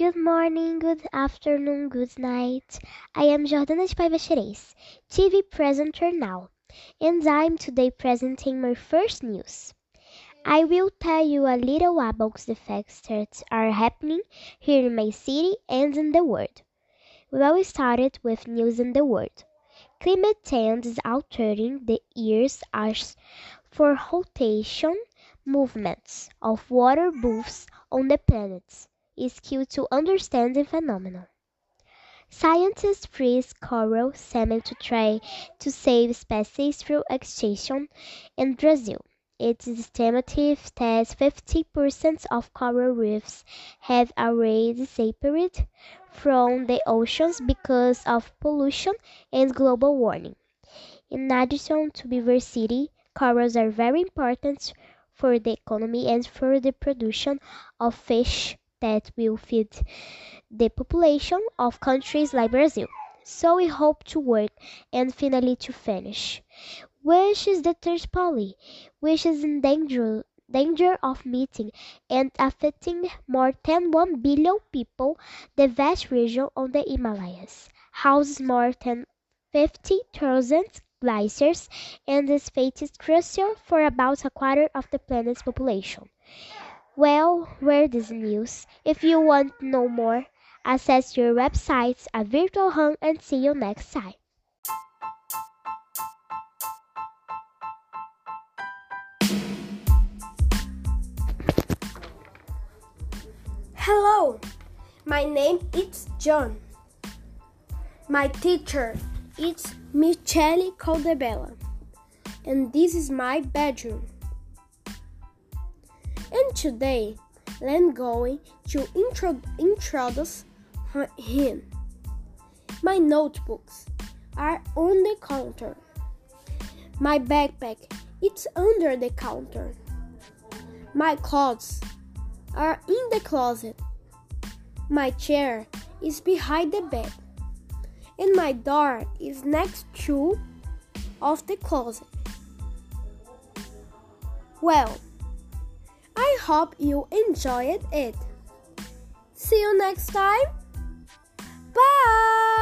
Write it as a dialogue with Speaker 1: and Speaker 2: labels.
Speaker 1: Good morning, good afternoon, good night. I am Jordana de Paiva Xerez, TV presenter now, and I'm today presenting my first news. I will tell you a little about the facts that are happening here in my city and in the world. We will start with news in the world. Climate change is altering the Earth's as for rotation movements of water bubbles on the planet is key to understand the phenomenon. Scientists freeze coral salmon to try to save species through extinction in Brazil. It is estimated that 50% of coral reefs have already disappeared from the oceans because of pollution and global warming. In addition to biodiversity, corals are very important for the economy and for the production of fish that will feed the population of countries like Brazil. So we hope to work and finally to finish. Which is the Third Pole, which is in danger danger of meeting and affecting more than 1 billion people, the vast region of the Himalayas houses more than 50,000 glaciers and this fate is crucial for about a quarter of the planet's population. Well, where this news? If you want to know more, access your websites at Virtual Home and see you next time.
Speaker 2: Hello, my name is John. My teacher is Michele Caldebella, and this is my bedroom. And today, I'm going to intro- introduce him. My notebooks are on the counter. My backpack it's under the counter. My clothes are in the closet. My chair is behind the bed. And my door is next to of the closet. Well, hope you enjoyed it. See you next time. Bye.